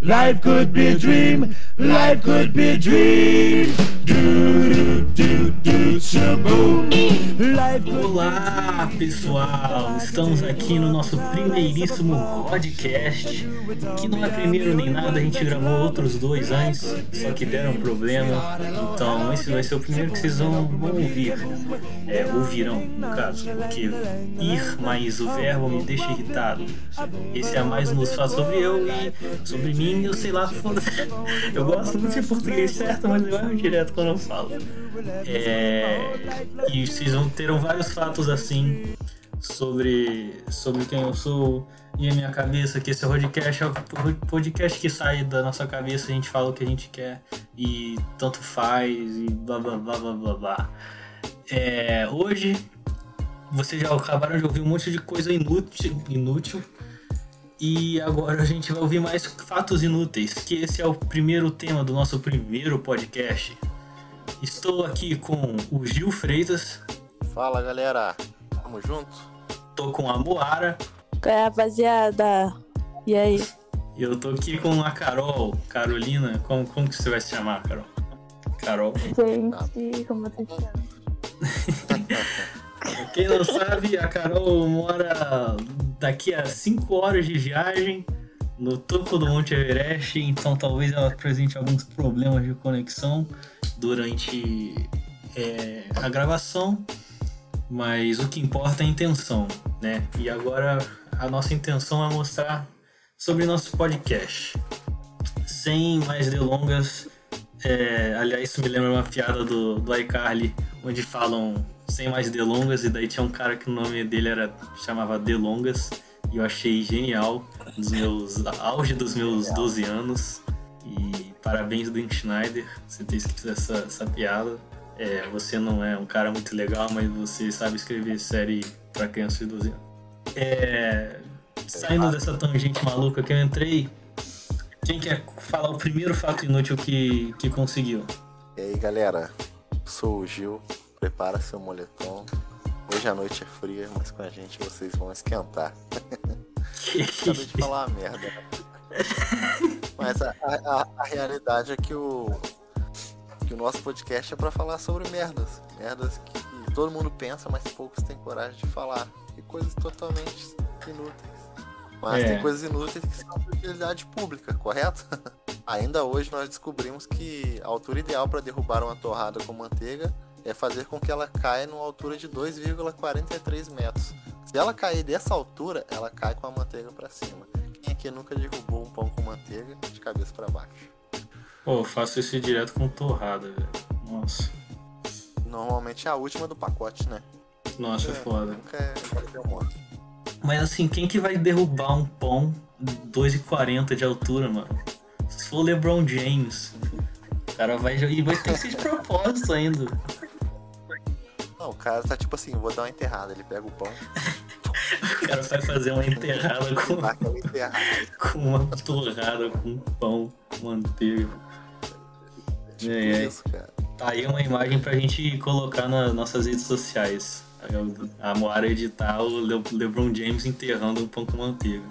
Life could be a dream, life could be a dream. Do, do, do, do, shaboom. Life Olá pessoal, estamos aqui no nosso primeiríssimo podcast, que não é primeiro nem nada, a gente gravou outros dois antes, só que deram problema, então esse vai ser o primeiro que vocês vão, vão ouvir, é, ouvirão no caso, porque ir mais o verbo me deixa irritado. Esse é mais nos fala sobre eu e sobre mim, eu sei lá, eu gosto muito de português certo, mas eu erro direto quando eu falo. É, e vocês vão terão vários fatos assim sobre, sobre quem eu sou e a minha cabeça, que esse podcast é o podcast que sai da nossa cabeça, a gente fala o que a gente quer e tanto faz e blá blá blá blá blá blá. É, hoje vocês já acabaram de ouvir um monte de coisa inútil, inútil e agora a gente vai ouvir mais fatos inúteis, que esse é o primeiro tema do nosso primeiro podcast. Estou aqui com o Gil Freitas. Fala galera, tamo junto? Tô com a Moara. Qual é, rapaziada? E aí? E eu tô aqui com a Carol, Carolina. Como, como que você vai se chamar, Carol? Carol. Gente, como você chama? Quem não sabe, a Carol mora daqui a 5 horas de viagem no topo do Monte Everest, então talvez ela apresente alguns problemas de conexão durante é, a gravação, mas o que importa é a intenção, né? E agora a nossa intenção é mostrar sobre nosso podcast. Sem mais delongas, é, aliás, isso me lembra uma piada do, do iCarly, onde falam sem mais delongas, e daí tinha um cara que o nome dele era chamava Delongas, e eu achei genial, dos meus auge dos meus 12 anos. E parabéns, Dan Schneider, você ter escrito essa, essa piada. É, você não é um cara muito legal, mas você sabe escrever série para crianças de 12 anos. É, saindo dessa tangente maluca que eu entrei, quem quer falar o primeiro fato inútil que, que conseguiu? E aí galera, sou o Gil, prepara seu moletom. Hoje a noite é fria, mas com a gente vocês vão esquentar. Acabei de falar uma merda. Mas a, a- a realidade é que o, que o nosso podcast é pra falar sobre merdas. Merdas que todo mundo pensa, mas poucos têm coragem de falar. E coisas totalmente inúteis. Mas É. tem coisas inúteis que são de utilidade pública, correto? Ainda hoje nós descobrimos que a altura ideal para derrubar uma torrada com manteiga é fazer com que ela caia numa altura de 2,43 metros. Se ela cair dessa altura, ela cai com a manteiga para cima. Quem aqui nunca derrubou um pão com manteiga de cabeça para baixo? Pô, eu faço isso direto com torrada, velho. Nossa, Normalmente é a última do pacote, né? nossa, é foda. Nunca é nunca é. Mas assim, quem que vai derrubar um pão 2,40 de altura, mano? Se for o LeBron James, o cara vai e vai ter que ser de propósito ainda. Não, o cara tá tipo assim, vou dar uma enterrada. Ele pega o pão, O cara vai fazer uma enterrada com, aquela enterrada. com uma torrada com pão, manteiga. Tipo É, é. isso, cara. Tá aí uma imagem pra gente colocar nas nossas redes sociais. A Moara editar o Le- LeBron James enterrando um pão com manteiga.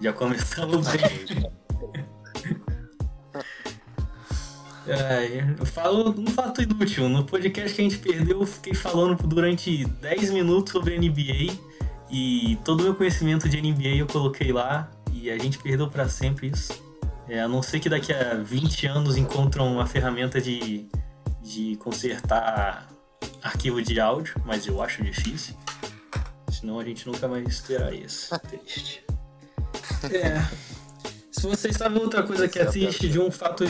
Já começamos bem. É, eu falo um fato inútil. No podcast que a gente perdeu, eu fiquei falando durante 10 minutos sobre NBA e todo o meu conhecimento de NBA eu coloquei lá e a gente perdeu pra sempre isso. É, a não ser que daqui a 20 anos encontram uma ferramenta de, de consertar arquivo de áudio, mas eu acho difícil. Senão a gente nunca mais terá isso. Triste. É. Se vocês sabem outra coisa que é triste de um fato,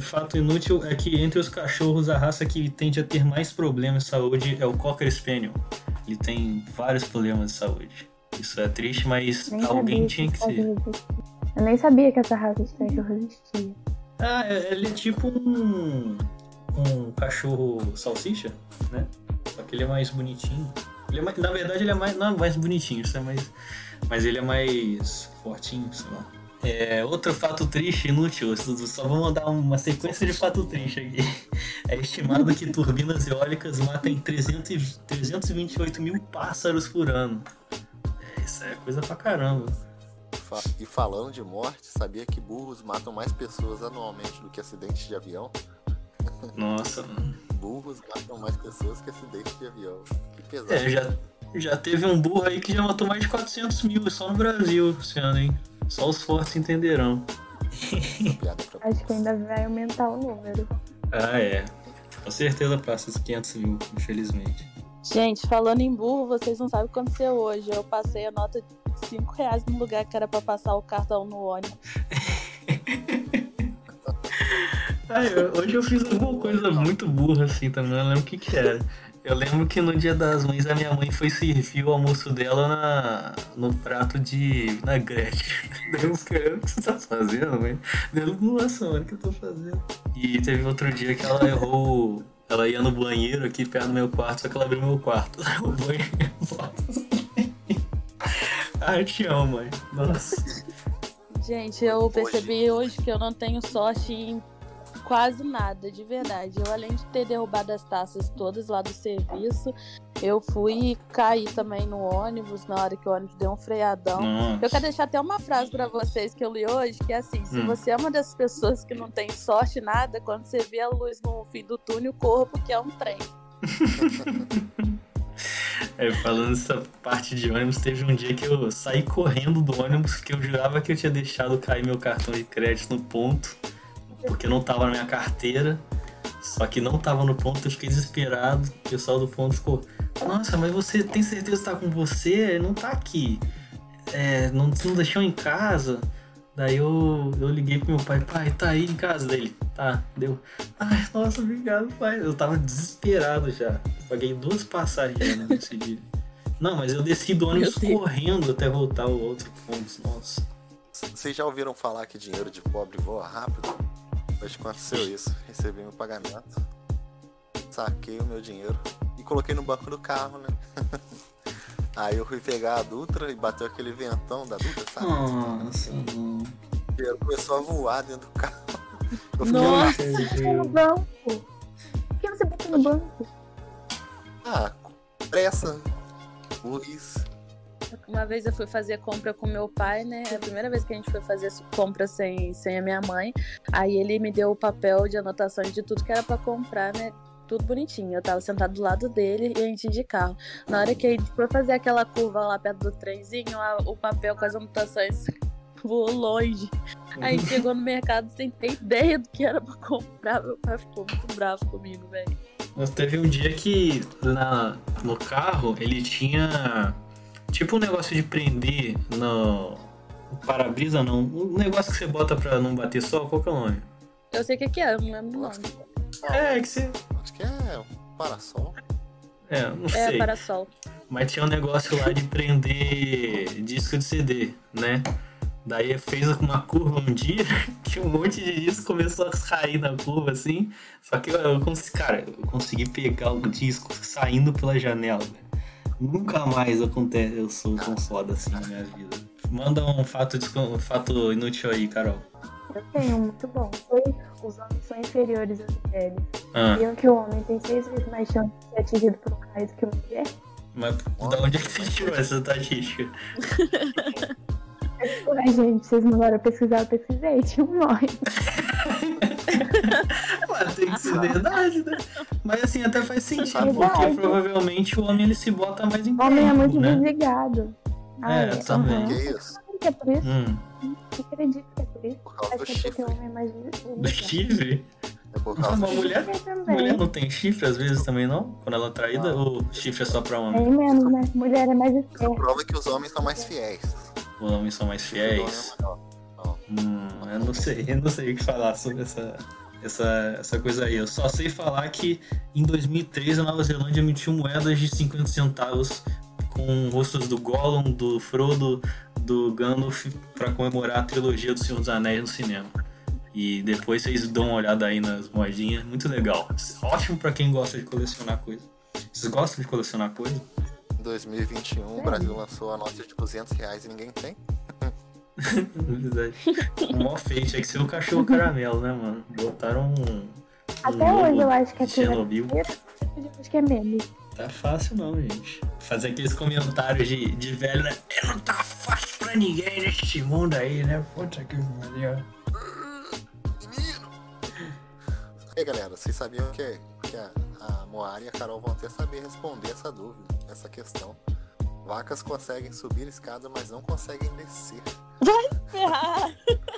fato inútil é que entre os cachorros a raça que tende a ter mais problemas de saúde é o Cocker Spaniel. Ele tem vários problemas de saúde. Isso é triste, mas Nem alguém tinha que ser. Eu nem sabia que essa raça de cachorro existia. Ah, é- ele é tipo um, um cachorro salsicha, né? Só que ele é mais bonitinho. Ele é mais- na verdade, ele é mais, não é mais bonitinho, isso é mais, mas ele é mais fortinho, sei lá. É, outro fato triste, inútil, só vou mandar uma sequência de fato triste aqui. É estimado que turbinas eólicas matem 300, e- 328 mil pássaros por ano. É, isso é coisa pra caramba. e falando de morte, sabia que burros matam mais pessoas anualmente do que acidentes de avião? Nossa, mano. Burros matam mais pessoas que acidentes de avião. Que pesado. É, já, já teve um burro aí que já matou mais de 400 mil só no Brasil esse ano, hein? Só os fortes entenderão. Acho que ainda vai aumentar o número. Ah, é. Com certeza passa os 500 mil, infelizmente. Gente, falando em burro, vocês não sabem o que aconteceu hoje. Eu passei a nota de 5 reais no lugar que era pra passar o cartão no ônibus. Ai, hoje eu fiz alguma coisa muito burra assim também, não lembro o que que era. Eu lembro que no dia das mães a minha mãe foi servir o almoço dela na, no prato de vinagrete. Daí eu fiquei, o que você tá fazendo, mãe? Deu, nossa, mano, o que eu tô fazendo? E teve outro dia que ela errou. Ela ia no banheiro aqui perto do meu quarto, só que ela abriu meu quarto. O banheiro. Ai, te amo, mãe. Nossa. Gente, eu percebi hoje que eu não tenho sorte em quase nada, de verdade. Eu, além de ter derrubado as taças todas lá do serviço, eu fui cair também no ônibus na hora que o ônibus deu um freadão. Nossa. Eu quero deixar até uma frase pra vocês que eu li hoje, que é assim: se Hum. você é uma das pessoas que não tem sorte nada, quando você vê a luz no fim do túnel, corra porque é um trem. É, falando essa parte de ônibus, teve um dia que eu saí correndo do ônibus porque eu jurava que eu tinha deixado cair meu cartão de crédito no ponto, porque não tava na minha carteira. Só que não tava no ponto, eu fiquei desesperado. O pessoal do ponto ficou: Nossa, mas você tem certeza que tá com você? Não tá aqui. É, não, não deixou em casa. Daí eu, eu liguei pro meu pai: Pai, tá aí em casa dele. Tá, deu. Ai, nossa, obrigado, pai. Eu tava desesperado já. Paguei duas passagens né, nesse dia. Não, mas eu desci do ônibus correndo até voltar ao outro ponto. Nossa. Vocês já ouviram falar que dinheiro de pobre voa rápido? Hoje aconteceu isso. Recebi meu pagamento, saquei o meu dinheiro e coloquei no banco do carro, né? Aí eu fui pegar a Dutra e bateu aquele ventão da Dutra, sabe? Nossa, não. O dinheiro começou a voar dentro do carro. Eu fiquei Nossa. lá, Botou no banco. Por que você botou no banco? ah, pressa, burrice. Uma vez eu fui fazer compra com meu pai, né? É a primeira vez que a gente foi fazer compra sem, sem a minha mãe. Aí ele me deu o papel de anotações de tudo que era pra comprar, né? Tudo bonitinho. Eu tava sentado do lado dele e a gente de carro. Na hora que a gente foi fazer aquela curva lá perto do trenzinho, a- o papel com as anotações voou longe. Aí chegou no mercado sem ter ideia do que era pra comprar. Meu pai ficou muito bravo comigo, velho. Teve um dia que na, no carro ele tinha tipo um negócio de prender no, no para-brisa, não. Um negócio que você bota pra não bater sol, qual que é o nome? Eu sei o que, que é, eu não lembro o nome. É, que você. Acho que é um parasol. É, não É, sei. parasol. Mas tinha um negócio lá de prender disco de CD, né? Daí fez uma curva um dia que um monte de disco começou a cair na curva assim. Só que eu, eu consegui, cara, eu consegui pegar o disco saindo pela janela. velho. Nunca mais acontece, eu sou tão foda assim na minha vida. Manda um fato, um fato inútil aí, Carol. Eu tenho, muito bom. Foi, os homens são inferiores às mulheres. Ah, Sabiam que o homem tem seis vezes mais chance de ser atingido por um raio do que uma mulher? mas da onde é que você tirou essa estatística? Ai, gente, vocês mandaram pesquisar, eu pesquisei, tinha um nome. Mas tem que ser verdade, né? Mas assim, até faz sentido, É porque provavelmente o homem ele se bota mais em O homem é muito né? desligado. É, também. Que isso? Que é por isso? Hum, Eu acredito que é por isso. Por causa Acho do que é chifre. o homem é mais do desligado. chifre? É por Uma causa do mulher, Eu mulher não tem chifre às vezes também, não? Quando ela é traída, ou chifre é só pra homem? Tem menos, né? Mulher é mais Isso esperta. prova que os homens são mais fiéis. Os homens são mais fiéis? é. Hum, eu não sei, eu não sei o que falar sobre essa, essa, essa coisa aí. Eu só sei falar que em 2013 a Nova Zelândia emitiu moedas de 50 centavos com rostos do Gollum, do Frodo, do Gandalf pra comemorar a trilogia do Senhor dos Anéis no cinema. E depois vocês dão uma olhada aí nas moedinhas, muito legal. Ótimo pra quem gosta de colecionar coisa. Vocês gostam de colecionar coisa? Em 2021, o Brasil lançou a nota de 200 reais e ninguém tem. O maior feio tinha que ser o cachorro caramelo, né, mano? Botaram um. um Até logo hoje eu acho que é Chernobyl. Eu acho que é meme. Tá fácil não, gente. Fazer aqueles comentários de, de velho, né? Não tá fácil pra pra ninguém neste mundo aí, né? Puta que pariu. Menino! E aí, galera, vocês sabiam que, que a, a Moara e a Carol vão até saber responder essa dúvida, essa questão. Vacas conseguem subir escada, mas não conseguem descer. Vai ferrar!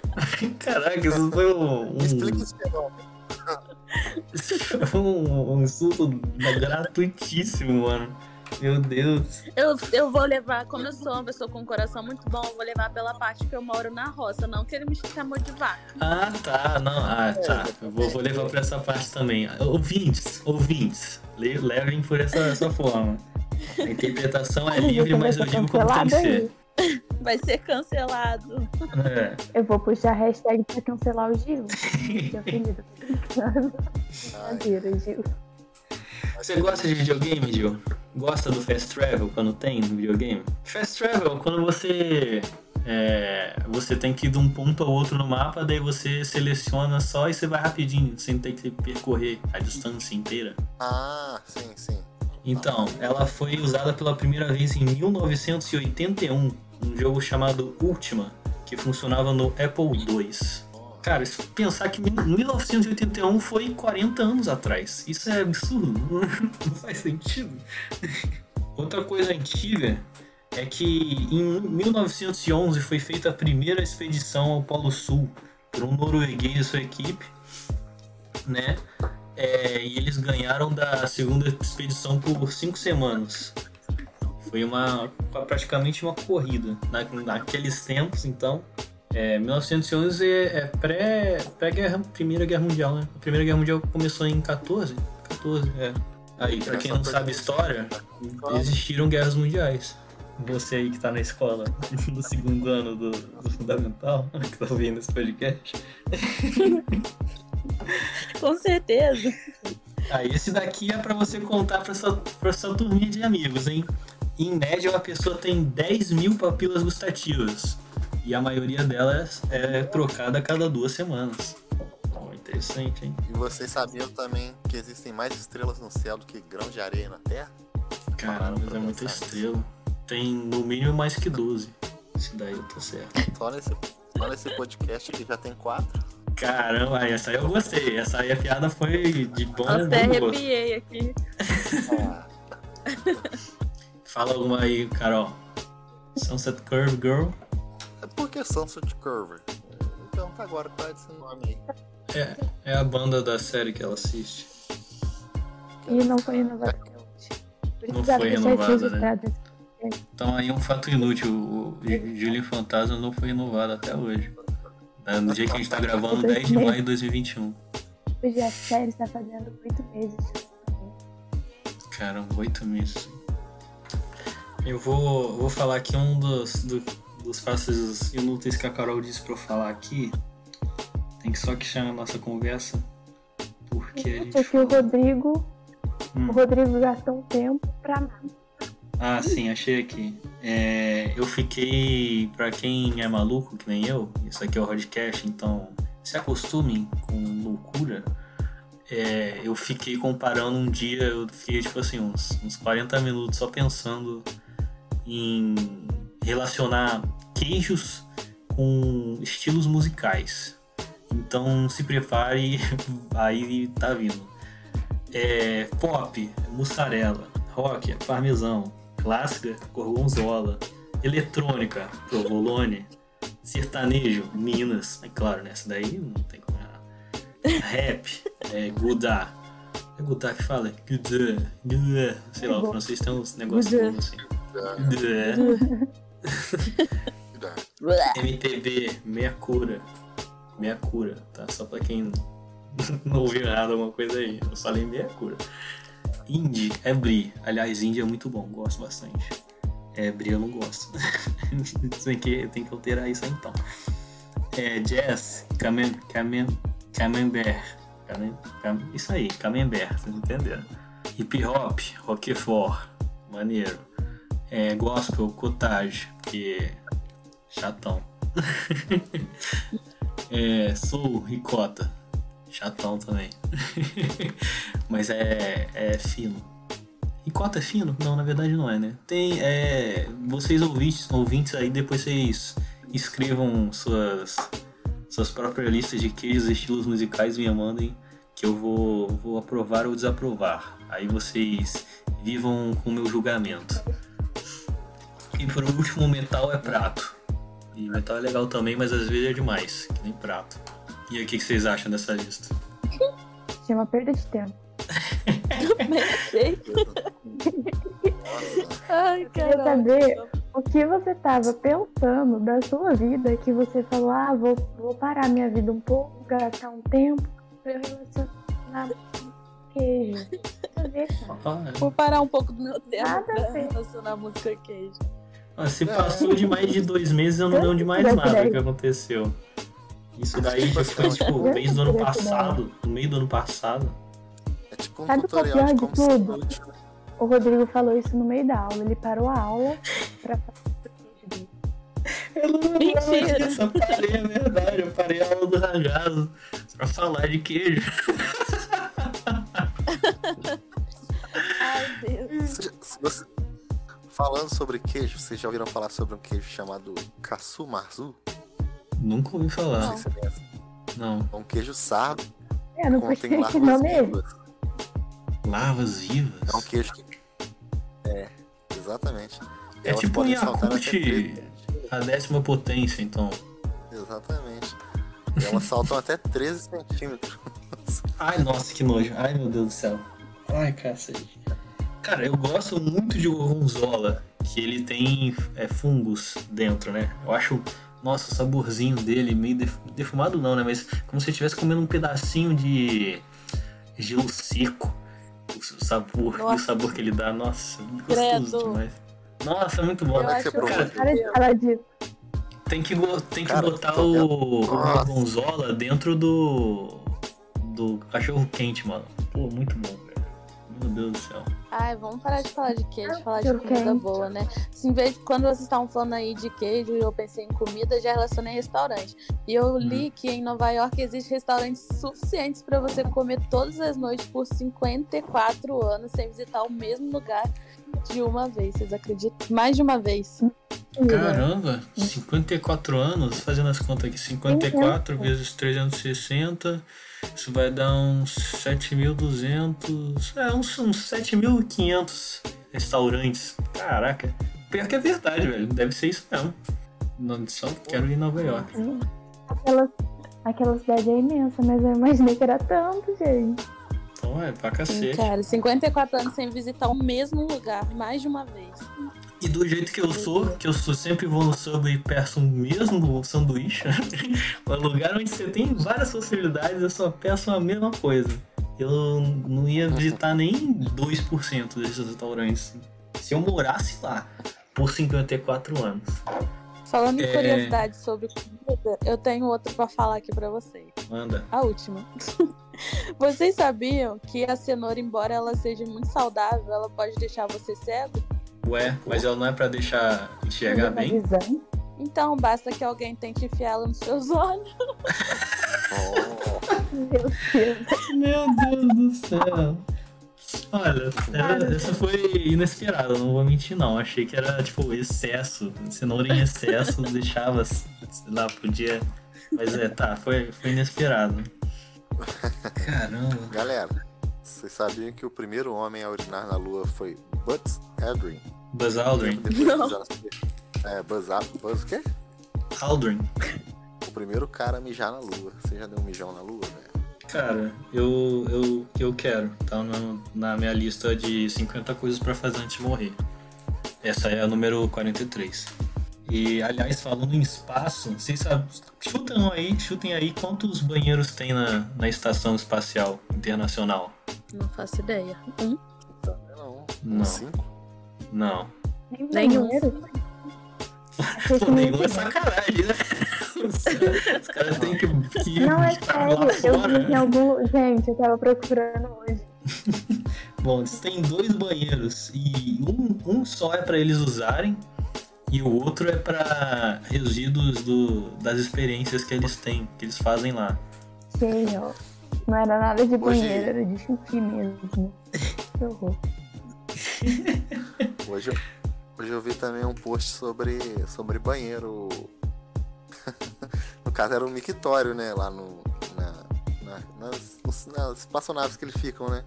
Caraca, isso foi um. Explica esse fenômeno. Isso foi um, um insulto gratuitíssimo, mano. Meu Deus. Eu, eu vou levar, como eu sou uma pessoa com um coração muito bom, eu vou levar pela parte que eu moro na roça, não que ele me chamou de vaca. Ah, tá. Não, ah, tá. Eu vou, vou levar pra essa parte também. Ouvintes, ouvintes, le- levem por essa, essa forma. A interpretação é livre, mas eu digo como tem que ser. Vai ser cancelado. É. Eu vou puxar a hashtag pra cancelar o Gil. Brincadeira, Gil. Você gosta de videogame, Gil? Gosta do Fast Travel quando tem no videogame? Fast Travel, quando você. é, você tem que ir de um ponto ao outro no mapa, daí você seleciona só e você vai rapidinho, sem ter que percorrer a distância inteira. Ah, sim, sim. Então, ela foi usada pela primeira vez em 1981, um jogo chamado Ultima, que funcionava no Apple II. Cara, se pensar que 1981 foi 40 anos atrás, isso é absurdo, não faz sentido. Outra coisa antiga é que em 1911 foi feita a primeira expedição ao Polo Sul por um norueguês e sua equipe, né? É, e eles ganharam da segunda expedição por cinco semanas. Foi uma praticamente uma corrida na, naqueles tempos, então. É, 1911 é, é pré, pré -guerra, Primeira Guerra Mundial, né? A Primeira Guerra Mundial começou em 14? 14, é. Aí, pra quem não sabe história, existiram guerras mundiais. Você aí que tá na escola, no segundo ano do, do Fundamental, que tá ouvindo esse podcast. Com certeza. Ah, esse daqui é pra você contar pra sua, pra sua turminha de amigos, hein? Em média, uma pessoa tem 10 mil papilas gustativas. E a maioria delas é trocada a cada duas semanas. Oh, interessante, hein? E vocês sabiam também que existem mais estrelas no céu do que grãos de areia na Terra? Caramba, mas é muita estrela. Tem no mínimo mais que 12. Isso daí eu tô certo. Só nesse, só nesse podcast aqui já tem quatro. Caramba, essa aí eu gostei. Essa aí a piada foi de bom, Até bom gosto. arrepiei aqui. Fala alguma aí, Carol. Sunset Curve Girl. é porque Sunset Curve. Então tá agora qual é esse nome aí? É, é a banda da série que ela assiste. E não foi renovado até hoje. Não foi isso né? Então aí um fato inútil, o Julian Fantasma não foi renovado até hoje. É, No dia que a gente tá gravando, 10 de maio de 2021. Hoje a série está fazendo oito meses. Caramba, oito meses. Eu vou, vou falar aqui um dos, do- dos passos inúteis que a Carol disse pra eu falar aqui. Tem que só que chama a nossa conversa. Porque a Gente, gente. aqui o Rodrigo. Hum. O Rodrigo gastou um tempo pra nada. Ah, sim, achei aqui. É, eu fiquei, pra quem é maluco, que nem eu, isso aqui é o podcast, então se acostumem com loucura. É, eu fiquei comparando um dia, eu fiquei tipo assim, uns, uns 40 minutos só pensando em relacionar queijos com estilos musicais. Então se prepare, aí tá vindo. É, pop, mussarela, rock, parmesão, clássica, gorgonzola, eletrônica, provolone, sertanejo, Minas, é claro, né? Essa daí não tem como errar. Rap, é, Gudá. É Gudá que fala? Gudá, Gudá. Sei lá, o francês tem uns negócios bons assim. Gudá. Cuidado. MPB, meia cura. Meia cura, tá? Só pra quem não ouviu errado alguma coisa aí. Eu falei meia cura. Indie é Bri. Aliás, indie é muito bom, gosto bastante. É, Bri eu não gosto. tem, que, tem que alterar isso então. É, jazz, Camem, Camem, Camembert. Camem, Cam, isso aí, Camembert, vocês entenderam? Hip hop, Roquefort, maneiro. É, gospel, Cottage, porque chatão. é, soul, Ricota, chatão também. Mas é, é fino. E cota é fino? Não, na verdade não é, né? Tem. É, vocês ouvintes, ouvintes aí, depois vocês escrevam suas, suas próprias listas de queijos e estilos musicais e me mandem que eu vou, vou aprovar ou desaprovar. Aí vocês vivam com o meu julgamento. E por último, metal é prato. E metal é legal também, mas às vezes é demais, que nem prato. E aí, o que vocês acham dessa lista? Chama perda de tempo. Ai, Eu queria saber o que você tava pensando da sua vida que você falou, ah, vou, vou parar minha vida um pouco, gastar um tempo pra eu relacionar com queijo. Ver, cara. Vou parar um pouco do meu tempo Nada pra ver. relacionar música queijo. ah, se passou de mais de dois meses, eu não lembro de mais nada que aconteceu. Isso daí já foi tipo mês do ano passado, no meio do ano passado. É tipo um Sabe o é tutorial de pior de como ser tudo? O Rodrigo falou isso no meio da aula. Ele parou a aula pra fazer o queijo dele. Eu não Mentira. disso, eu parei, é verdade. Eu parei a aula do Rangado pra falar de queijo. Ai, Deus. Você já- se você- Falando sobre queijo, vocês já ouviram falar sobre um queijo chamado Katsu Marzu? Nunca ouvi falar. Não sei se você conhece. Não. É um queijo sardo, É, não contém larvas nome aí. vivas. Larvas vivas. É um queijo que. É, exatamente. É Elas tipo um treze- a décima potência, então. Exatamente. E elas saltam até 13 centímetros. Ai, nossa, que nojo. Ai, meu Deus do céu. Ai, cacete. Cara, eu gosto muito de gorgonzola, que ele tem é, fungos dentro, né? Eu acho, nossa, o saborzinho dele meio def- defumado não, né? Mas como se estivesse comendo um pedacinho de gelo seco. O sabor, e o sabor que ele dá, nossa, gostoso Credo. demais. Nossa, muito bom. Eu é que você acho? Cara, Para de. Tem que, tem que Cara, botar o, o gorgonzola dentro do. do cachorro quente, mano. Pô, muito bom, velho. Meu Deus do céu. Ai, vamos parar de falar de queijo, falar de Eu comida boa, né? Se, em vez de, quando vocês estavam falando aí de queijo e eu pensei em comida, já relacionei restaurante. E eu li que em Nova York existem restaurantes suficientes para você comer todas as noites por 54 anos sem visitar o mesmo lugar de uma vez. Vocês acreditam? Mais de uma vez. Caramba, 54 anos, fazendo as contas aqui, 54 vezes 360, isso vai dar uns 7.200, é, uns, uns 7.500 restaurantes. Caraca, pior que é verdade, velho, deve ser isso mesmo. Não, só quero ir em Nova York. Aquela, aquela cidade é imensa, mas eu imaginei que era tanto, gente. Então é, pra Sim, cacete. cara, 54 anos sem visitar o mesmo lugar mais de uma vez. E do jeito que eu sou, que eu sou sempre vou no Subway e peço o mesmo sanduíche, o lugar onde você tem várias possibilidades, eu só peço a mesma coisa. Eu não ia visitar nem 2% desses restaurantes. Se eu morasse lá por 54 anos. Falando em É. curiosidade sobre comida, eu tenho outro pra falar aqui pra vocês. Manda. A última. Vocês sabiam que a cenoura, embora ela seja muito saudável, ela pode deixar você cego? Ué, mas ela não é pra deixar enxergar bem? visão. Então basta que alguém tente enfiá-la nos seus olhos. Oh, Meu Deus. Meu Deus do céu. Olha, era- essa foi inesperada, não vou mentir não. Achei que era tipo excesso, cenoura em excesso, deixava, sei lá, podia. Mas é, tá, foi, foi inesperado. Caramba. galera, vocês sabiam que o primeiro homem a urinar na lua foi Buzz Aldrin? Buzz Aldrin. Não. É, Buzz, Buzz o quê? Aldrin. O primeiro cara a mijar na lua. Você já deu um mijão na lua, velho? Cara, eu, eu, eu quero. Tá na, na minha lista de 50 coisas pra fazer antes de morrer. Essa é a número 43. E, aliás, falando em espaço, vocês sabem, chutem aí, chutem aí quantos banheiros tem na, na Estação Espacial Internacional. Não faço ideia. Um? Não. Não. Cinco? Não. Nenhum. Pô, nenhum é sacanagem, né? Os caras têm que, que Não, é sério. Eu vi em algum. Gente, eu tava procurando hoje. Bom, eles têm dois banheiros e um, um só é pra eles usarem e o outro é pra resíduos do, das experiências que eles têm, que eles fazem lá. Ó. Não era nada de Hoje- banheiro, era de xixi mesmo. Que horror. hoje, hoje eu vi também um post sobre, sobre banheiro. no caso era um mictório, né? Lá no. Na, na, nas, nas espaçonaves que eles ficam, né?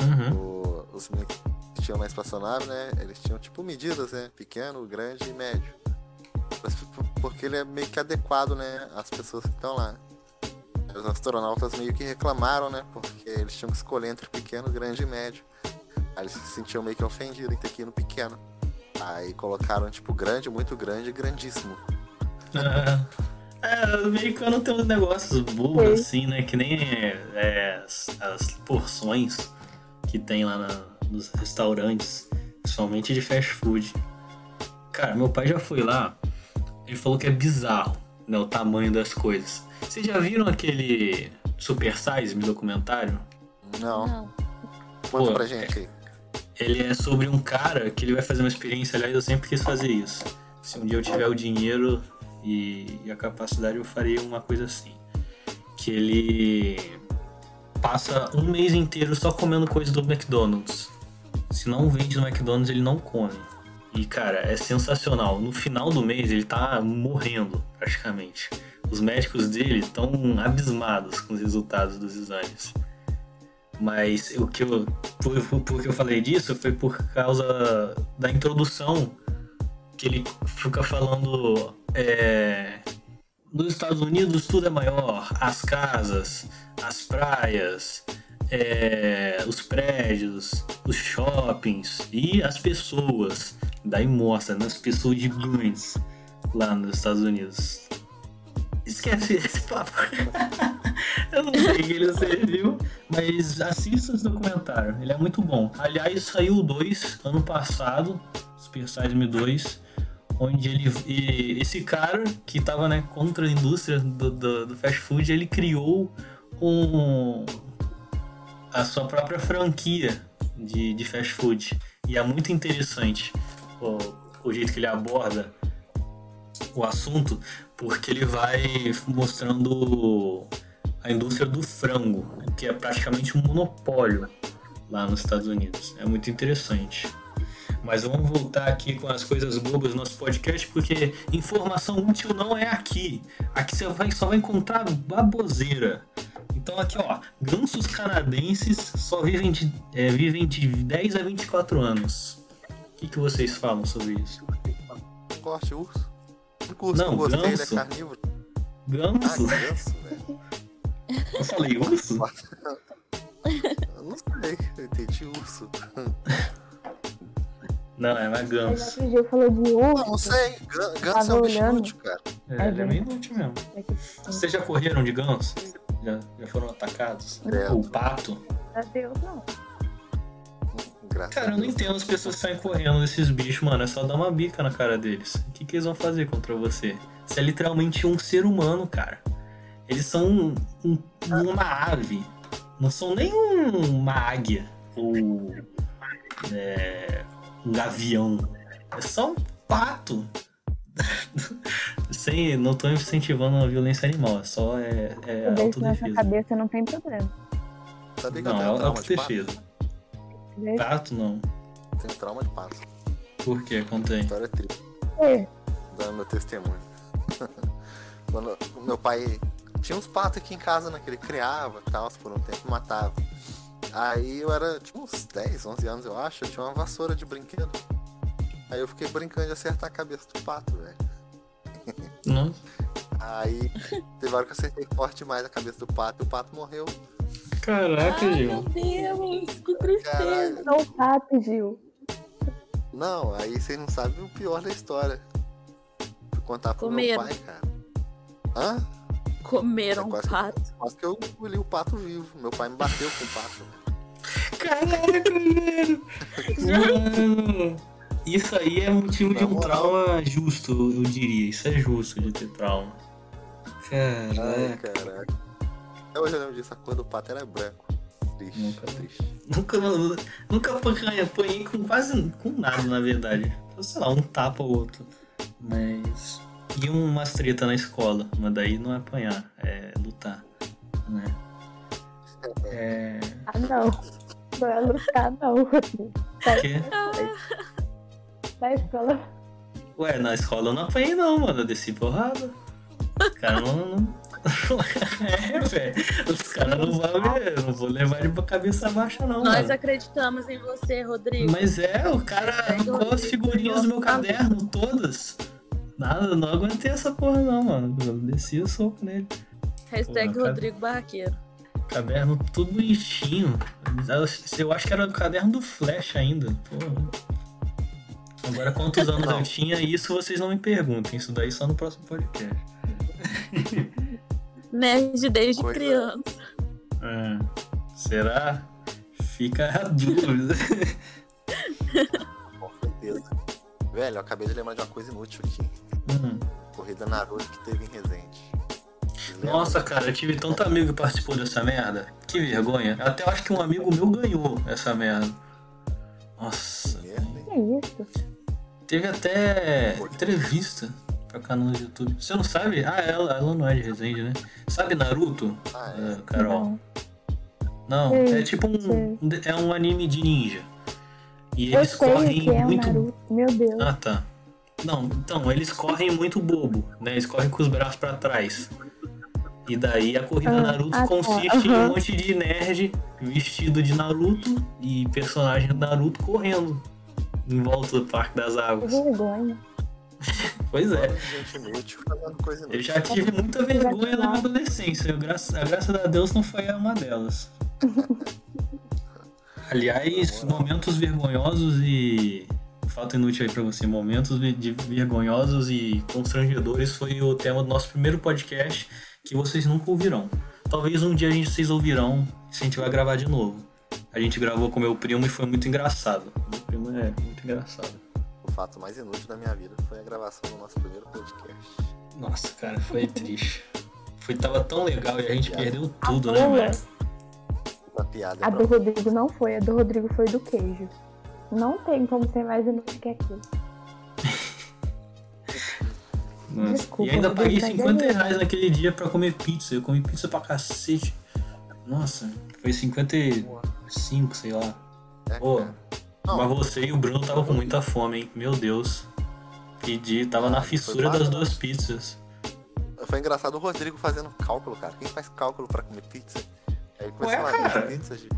Uhum. O, os que tinham na espaçonave, né? Eles tinham tipo medidas, né? Pequeno, grande e médio. Porque ele é meio que adequado, né? Às pessoas que estão lá. Os astronautas meio que reclamaram, né? Porque eles tinham que escolher entre pequeno, grande e médio. Aí eles se sentiam meio que ofendidos em ter que ir no pequeno. Aí colocaram, tipo, grande, muito grande e grandíssimo. É, é, o americano tem uns negócios bobos, assim, né? Que nem é, as, as, porções que tem lá na, nos restaurantes, principalmente de fast food. Cara, meu pai já foi lá, ele falou que é bizarro, né? O tamanho das coisas. Vocês já viram aquele Super Size Me documentário? Não. Não. Conta pra gente aí. Ele é sobre um cara que ele vai fazer uma experiência, aliás, eu sempre quis fazer isso. Se um dia eu tiver o dinheiro e, e a capacidade, eu faria uma coisa assim. Que ele passa um mês inteiro só comendo coisa do McDonald's. Se não vende no McDonald's, ele não come. E, cara, é sensacional. No final do mês, ele tá morrendo, praticamente. Os médicos dele estão abismados com os resultados dos exames. Mas o que eu, por, por que eu falei disso foi por causa da introdução que ele fica falando é, nos Estados Unidos tudo é maior, as casas, as praias, é, os prédios, os shoppings e as pessoas. Daí mostra, né, as pessoas gigantes lá nos Estados Unidos. Esquece esse papo. Eu não sei que ele serviu, mas assista esse documentário. Ele é muito bom. Aliás, saiu 2 ano passado, Super Size Me 2, onde ele. esse cara que estava né, contra a indústria do, do, do, fast food, ele criou um, a sua própria franquia de, de fast food. E é muito interessante o, o jeito que ele aborda o assunto, porque ele vai mostrando a indústria do frango, que é praticamente um monopólio lá nos Estados Unidos. É muito interessante. Mas vamos voltar aqui com as coisas bobas do nosso podcast, porque informação útil não é aqui. Aqui você vai, só vai encontrar baboseira. Então aqui, ó, gansos canadenses só vivem de, é, vivem de 10 a 24 anos. O que, que vocês falam sobre isso? Gosto urso curso não, que eu gostei, ganso. ele é carnívoro. Ganso? Ah, ganso, velho. Eu falei urso? eu não sei, eu entendi urso. Não, é mais ganso. O Gil falou de urso. Não, não sei, ganso é um bicho inútil, cara. É, ele é meio inútil mesmo. É Vocês já correram de ganso? Já, já foram atacados? É. Ou pato? Meu Deus, não. Graças cara, eu não entendo as pessoas que saem correndo desses bichos, mano. É só dar uma bica na cara deles. O que, que eles vão fazer contra você? Você é literalmente um ser humano, cara. Eles são um, um, uma ave. Não são nem uma águia ou é, um gavião. É só um pato. Sem, não tô incentivando a violência animal, é só é, é autodefesa. na cabeça não tem problema. não, é autodefesa. Pato não. Tem trauma de pato. Por que? Contei. História é triste. É. Dando meu testemunho. Quando o meu pai tinha uns patos aqui em casa, né? Que ele criava e tal, por um tempo matava. Aí eu era tipo uns 10, 11 anos, eu acho. Eu tinha uma vassoura de brinquedo. Aí eu fiquei brincando de acertar a cabeça do pato, velho. Nossa. Aí teve hora que eu acertei forte demais a cabeça do pato e o pato morreu. Caraca, Ai, Gil. Meu Deus, que tristeza. Não pato, Gil. Não, aí vocês não sabem o pior da história. Vou contar pro Comeram. meu pai, cara. Hã? Comeram É um quase- pato. Quase que eu engoli o pato vivo. Meu pai me bateu com o pato. Caraca, velho. Mano. Isso aí é motivo de um moral. trauma justo, eu diria. Isso é justo de ter trauma. Ai, Caraca. Caraca. Até hoje eu lembro disso, a cor do pato era branco. Triste, Nunca. triste. Nunca, nunca apanhei, apanhei com quase com nada, na verdade. Sei lá, um tapa ou outro. Mas. E umas treta na escola. Mas daí não é apanhar, é lutar. Né? É. Ah, não. Não é lutar, não. quê? Da escola. Ué, na escola eu não apanhei não, mano. Eu desci porrada. Os caras não. não... é, velho. Os caras não vão ver. Não vou levar ele pra cabeça baixa, não. Nós mano. acreditamos em você, Rodrigo. Mas é, o cara arrancou as figurinhas do meu caderno, todas. Nada, não aguentei essa porra não, mano. Eu desci o soco nele. Hashtag Porra, Rodrigo Barraqueiro. Caderno tudo bonitinho. Eu acho que era o caderno do Flash ainda. Porra. Agora, quantos anos Não. eu tinha, isso vocês não me perguntem. Isso daí só no próximo podcast. Nerd desde Coisa- criança. É. Será? Fica a dúvida. Com certeza. Velho, eu acabei de lembrar de uma coisa inútil aqui. Hum. Corrida Naruto que teve em Resende. Nossa, cara, eu tive tanto amigo que participou dessa merda. Que vergonha. Até eu acho que um amigo meu ganhou essa merda. Nossa. Merda, hein? Que isso? Teve até entrevista canal do YouTube. Você não sabe? Ah, ela, ela não é de Resende, né? Sabe Naruto, Ah, é. eh, Carol? Não. Não, Sei, é tipo um. É um anime de ninja. E Eu eles correm que é muito. Naruto. Meu Deus. Ah, tá. Não, então, eles correm muito bobo, né? Eles correm com os braços pra trás. E daí a corrida Ah, Naruto ah, tá, consiste em um monte de nerd vestido de Naruto e personagem do Naruto correndo em volta do Parque das Que Águas. vergonha. Pois é. Eu já tive muita vergonha na minha adolescência. Graças, a graças a Deus não foi uma delas. Aliás, momentos vergonhosos e. Fato inútil aí pra você. Momentos de vergonhosos e constrangedores foi o tema do nosso primeiro podcast que vocês nunca ouvirão. Talvez um dia a gente, vocês ouvirão se a gente vai gravar de novo. A gente gravou com meu primo e foi muito engraçado. Meu primo é muito engraçado. O fato mais inútil da minha vida foi a gravação do nosso primeiro podcast. Nossa, cara, foi triste. Foi, tava tão legal e a gente perdeu tudo, né? A piada A do pra... Rodrigo não foi, a do Rodrigo foi do queijo. Não tem como ser mais inútil que aquilo. Nossa. Desculpa, e ainda Rodrigo, paguei mas 50 é reais naquele dia pra comer pizza. Eu comi pizza pra cacete. Nossa, foi 55, sei lá. É, Pô. Não, Mas você e o Bruno estavam com muita fome, hein? Meu Deus. Pedi, tava na fissura das duas pizzas. Foi engraçado o Rodrigo fazendo cálculo, cara. Quem faz cálculo pra comer pizza? Aí começou Ué, a as pizzas de...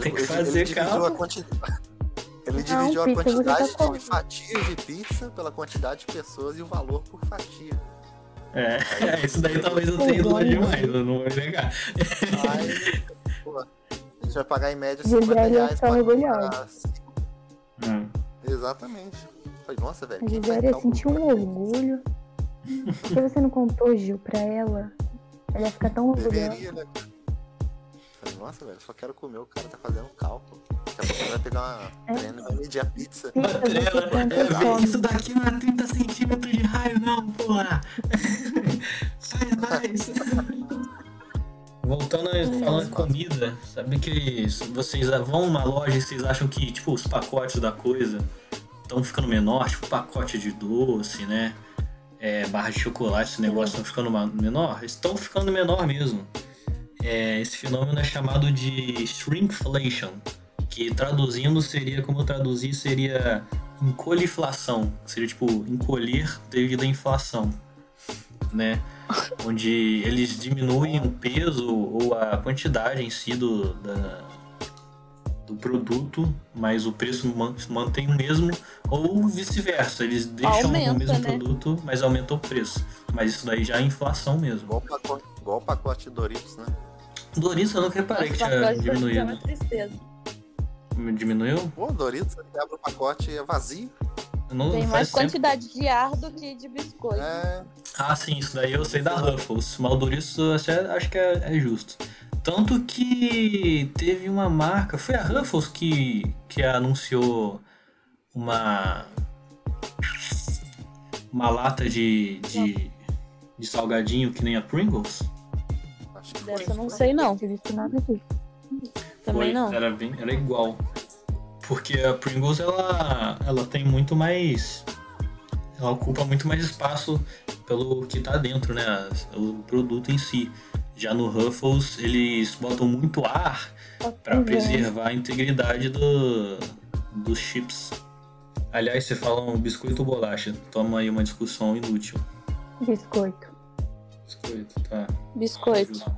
Tem que fazer a quantidade. Ele Não, dividiu a pizza você tá quantidade de comendo. fatias de pizza pela quantidade de pessoas e o valor por fatia. É, isso daí talvez eu tenha ido demais, eu não vou negar. Aí, pô, a gente vai pagar em média Gisele 50 reais orgulhosa. comprar. Hum. Exatamente. Falei, nossa, velho, A Gisele sentiu um orgulho. Por que você não contou, Gil, pra ela? Ela ia ficar tão orgulhosa. Deveria, né? Falei, nossa, velho, só quero comer, o cara tá fazendo cálculo. Daqui a pouco ele vai pegar uma É. trena e vai medir a pizza. Você é, vê, fome. isso daqui não é 30 centímetros de raio, não, porra! Faz mais! Voltando a falar de comida, sabe que vocês vão numa loja e vocês acham que, tipo, os pacotes da coisa estão ficando menor, tipo pacote de doce, né? É, barra de chocolate, esse negócio estão ficando menor? Estão ficando menor mesmo. É, esse fenômeno é chamado de shrinkflation, que traduzindo seria, como eu traduzi, seria encoliflação. Seria tipo encolher devido à inflação, né? Onde eles diminuem o peso ou a quantidade em si do, da- do produto, mas o preço man- mantém o mesmo, ou vice-versa, eles deixam Aumenta, o mesmo né? produto, mas aumentam o preço. Mas isso daí já é inflação mesmo. Igual o pacote, igual o pacote Doritos, né? Doritos eu nunca reparei que tinha Doritos é diminuído. uma tristeza. Diminuiu? Pô, Doritos, você abre o pacote e é vazio. Não Tem mais tempo. quantidade de ar do que de biscoito. É, Ah, sim, isso daí eu sei da Ruffles. Mas o Doritos eu acho- acho que é, é justo. Tanto que teve uma marca, foi a Ruffles que, que anunciou uma uma lata de, de, de salgadinho que nem a Pringles. acho que foi. Dessa eu não sei não. Não nada disso. Também Foi, não. Era, bem, era igual. Porque a Pringles ela, ela tem muito mais. Ela ocupa muito mais espaço pelo que tá dentro, né? O produto em si. Já no Ruffles eles botam muito ar para Uhum. preservar a integridade do, dos chips. Aliás, você fala um biscoito ou bolacha? Toma aí uma discussão inútil. Biscoito. Biscoito, tá. Biscoito.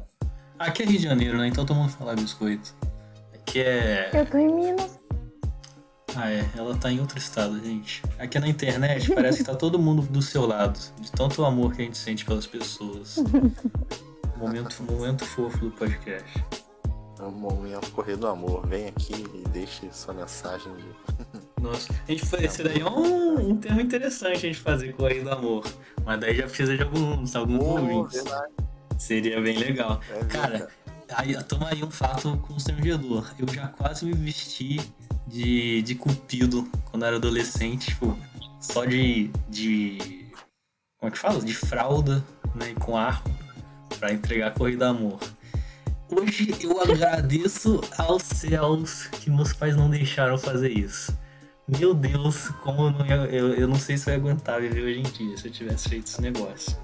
Aqui é Rio de Janeiro, né? Então todo mundo fala biscoito. Aqui é. Eu tô em Minas. Ah, é. Ela tá em outro estado, gente. Aqui na internet parece que tá todo mundo do seu lado. De tanto amor que a gente sente pelas pessoas. momento, momento fofo do podcast. É um momento correr do amor. Vem aqui e deixe sua mensagem. De... Nossa, a gente foi, esse daí é um, um termo interessante a gente fazer correr do amor. Mas daí já precisa de alguns, alguns oh, ouvintes. Seria bem legal. É Cara, aí, toma aí um fato constrangedor. Eu já quase me vesti de, de cupido quando era adolescente, tipo, só de. de. Como é que fala? De fralda, né? Com arco, pra entregar a corrida amor. Hoje eu agradeço aos céus que meus pais não deixaram fazer isso. Meu Deus, como eu não, ia, eu, eu não sei se eu ia aguentar viver hoje em dia se eu tivesse feito esse negócio.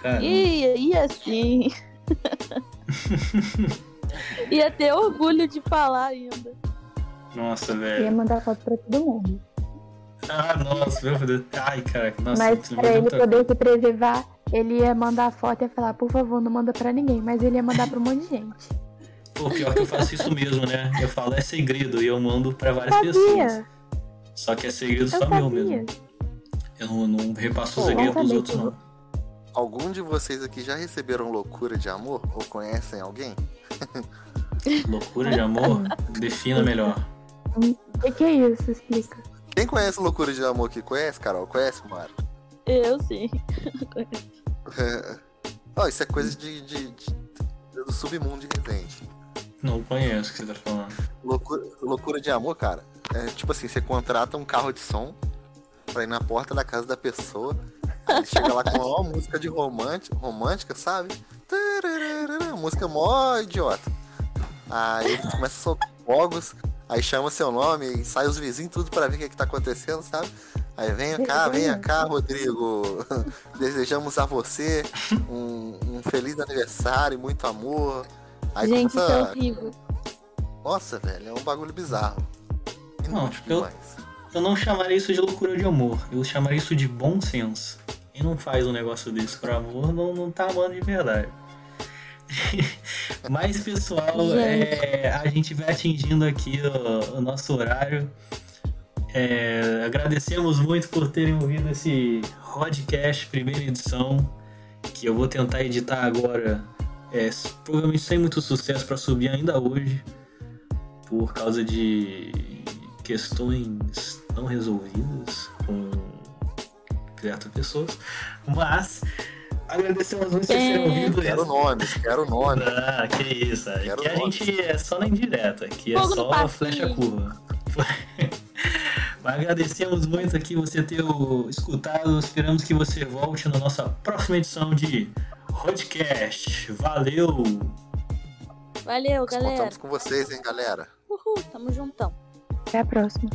Cara. Ia, ia sim. ia ter orgulho de falar ainda. Nossa, velho. Ia mandar foto pra todo mundo. Ah, nossa, meu Deus. Ai, cara, nossa. Mas pra ele poder se preservar, ele ia mandar a foto e ia falar, por favor, não manda pra ninguém. Mas ele ia mandar pra um monte de gente. Pô, pior que eu faço isso mesmo, né? Eu falo, é segredo, e eu mando pra várias pessoas. Só que é segredo eu só sabia. meu mesmo. Eu não, não repasso o segredo dos outros, não. Algum de vocês aqui já receberam loucura de amor? Ou conhecem alguém? loucura de amor? Defina melhor. O que, que, é isso? Explica. Quem conhece loucura de amor aqui? Conhece, Carol? Conhece, Mário? Eu sim. oh, isso é coisa de, de, de, do submundo de Resende. Não conheço o que você tá falando. Loucura, loucura de amor, cara. É tipo assim, você contrata um carro de som pra ir na porta da casa da pessoa. Aí chega lá com uma música de romântica, romântica, sabe? Música mó idiota. Aí ele começa a soltar fogos, aí chama seu nome e sai os vizinhos tudo para ver o que, é que tá acontecendo, sabe? Aí venha cá, venha cá, Rodrigo. Desejamos a você um, um feliz aniversário, muito amor. Aí Gente, começa... isso é horrível. Nossa, velho, é um bagulho bizarro. Não, eu, eu não chamaria isso de loucura de amor. Eu chamaria isso de bom senso. Quem não faz um negócio desse por amor não, não tá amando de verdade. Mas, pessoal, é, a gente vai atingindo aqui o, o nosso horário. É, agradecemos muito por terem ouvido esse podcast, primeira edição, que eu vou tentar editar agora, é, provavelmente sem muito sucesso para subir ainda hoje, por causa de questões não resolvidas com certas pessoas, mas agradecemos muito por terem ouvido. Quero nomes, quero nomes. Ah, que isso. Quero aqui a gente é só na indireta, aqui é Fogo só flecha curva. Mas agradecemos muito aqui você ter escutado. Esperamos que você volte na nossa próxima edição de podcast. Valeu! Valeu, galera. Contamos com vocês, hein, galera. Uhul, tamo juntão. Até a próxima.